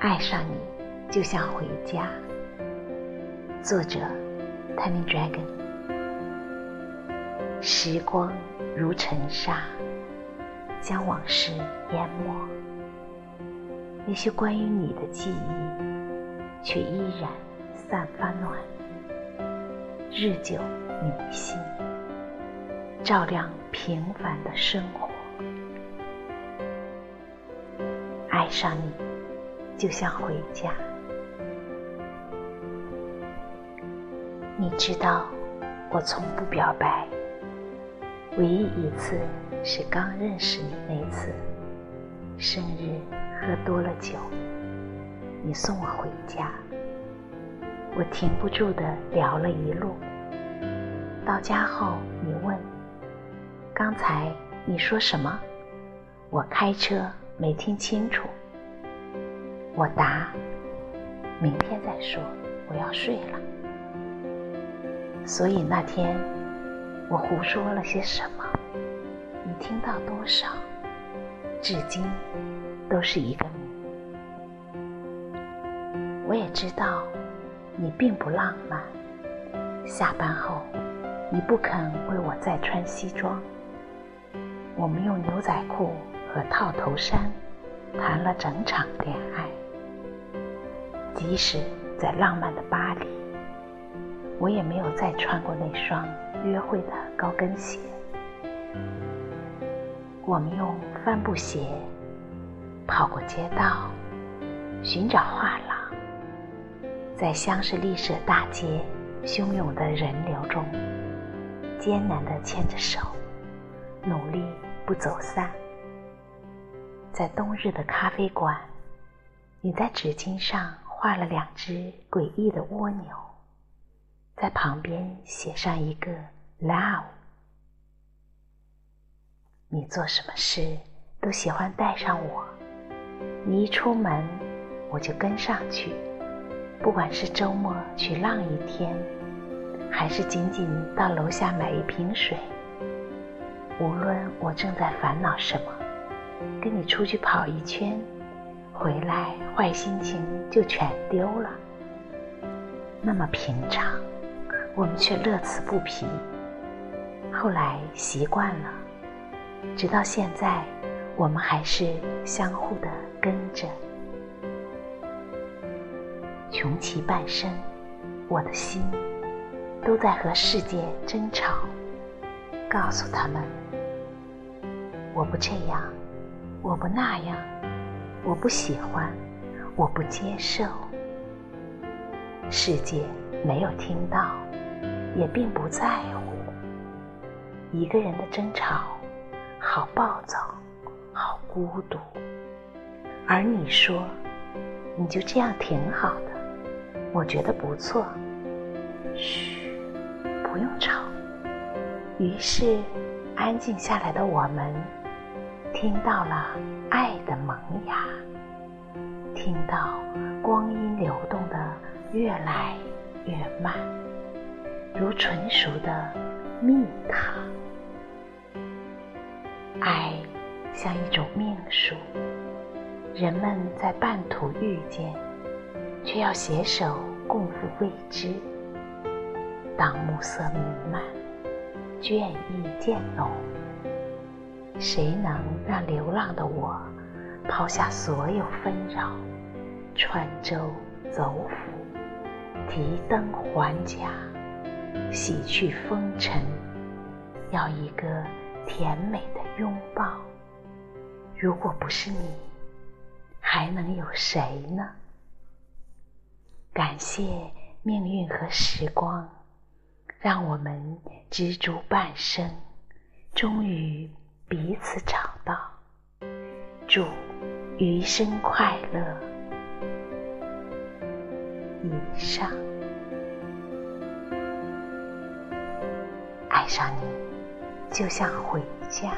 爱上你就像回家。作者：Tiny Dragon。时光如尘沙，将往事淹没。那些关于你的记忆，却依然散发暖，日久弥新，照亮平凡的生活。爱上你，就像回家。你知道，我从不表白。唯一一次是刚认识你那次，生日喝多了酒，你送我回家，我停不住的聊了一路。到家后，你问：“刚才你说什么？”我开车。没听清楚，我答：“明天再说，我要睡了。”所以那天我胡说了些什么，你听到多少，至今都是一个谜。我也知道你并不浪漫，下班后你不肯为我再穿西装，我们用牛仔裤。和套头衫谈了整场恋爱，即使在浪漫的巴黎，我也没有再穿过那双约会的高跟鞋。我们用帆布鞋跑过街道，寻找画廊，在香榭丽舍大街汹涌的人流中，艰难地牵着手，努力不走散。在冬日的咖啡馆，你在纸巾上画了两只诡异的蜗牛，在旁边写上一个 “love”。你做什么事都喜欢带上我，你一出门我就跟上去，不管是周末去浪一天，还是仅仅到楼下买一瓶水，无论我正在烦恼什么。跟你出去跑一圈，回来坏心情就全丢了。那么平常，我们却乐此不疲。后来习惯了，直到现在，我们还是相互的跟着。穷其半生，我的心都在和世界争吵，告诉他们，我不这样。我不那样，我不喜欢，我不接受。世界没有听到，也并不在乎。一个人的争吵，好暴躁，好孤独。而你说，你就这样挺好的，我觉得不错。嘘，不用吵。于是，安静下来的我们。听到了爱的萌芽，听到光阴流动的越来越慢，如纯熟的蜜糖。爱像一种命数，人们在半途遇见，却要携手共赴未知。当暮色弥漫，倦意渐浓。谁能让流浪的我抛下所有纷扰，穿舟走府，提灯还家，洗去风尘，要一个甜美的拥抱？如果不是你，还能有谁呢？感谢命运和时光，让我们知足半生，终于。彼此找到，祝余生快乐。以上，爱上你，就像回家。